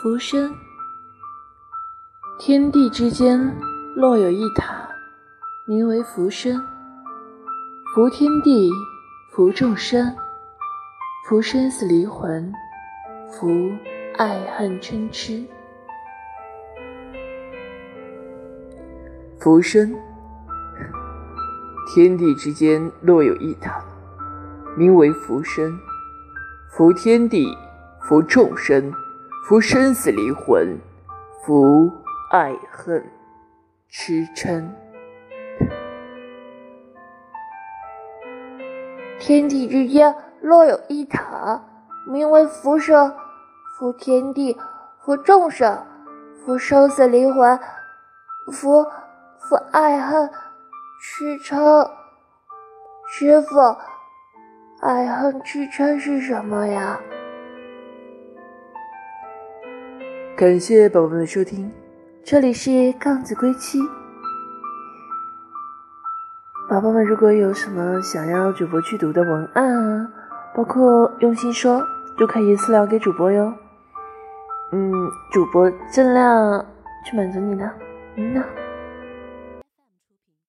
浮生，天地之间若有一塔，名为浮生。浮天地，浮众生，浮生死离魂，浮爱恨嗔痴。浮生，天地之间若有一塔，名为浮生。浮天地，浮众生。浮生死离魂，浮爱恨痴嗔。天地之间若有一塔，名为浮生。浮天地，浮众生，浮生死离魂，浮浮爱恨痴嗔。师傅，爱恨痴嗔是什么呀？感谢宝宝们的收听，这里是杠子归期。宝宝们，如果有什么想要主播去读的文案啊，包括用心说，都可以私聊给主播哟。嗯，主播尽量去满足你的。嗯呢。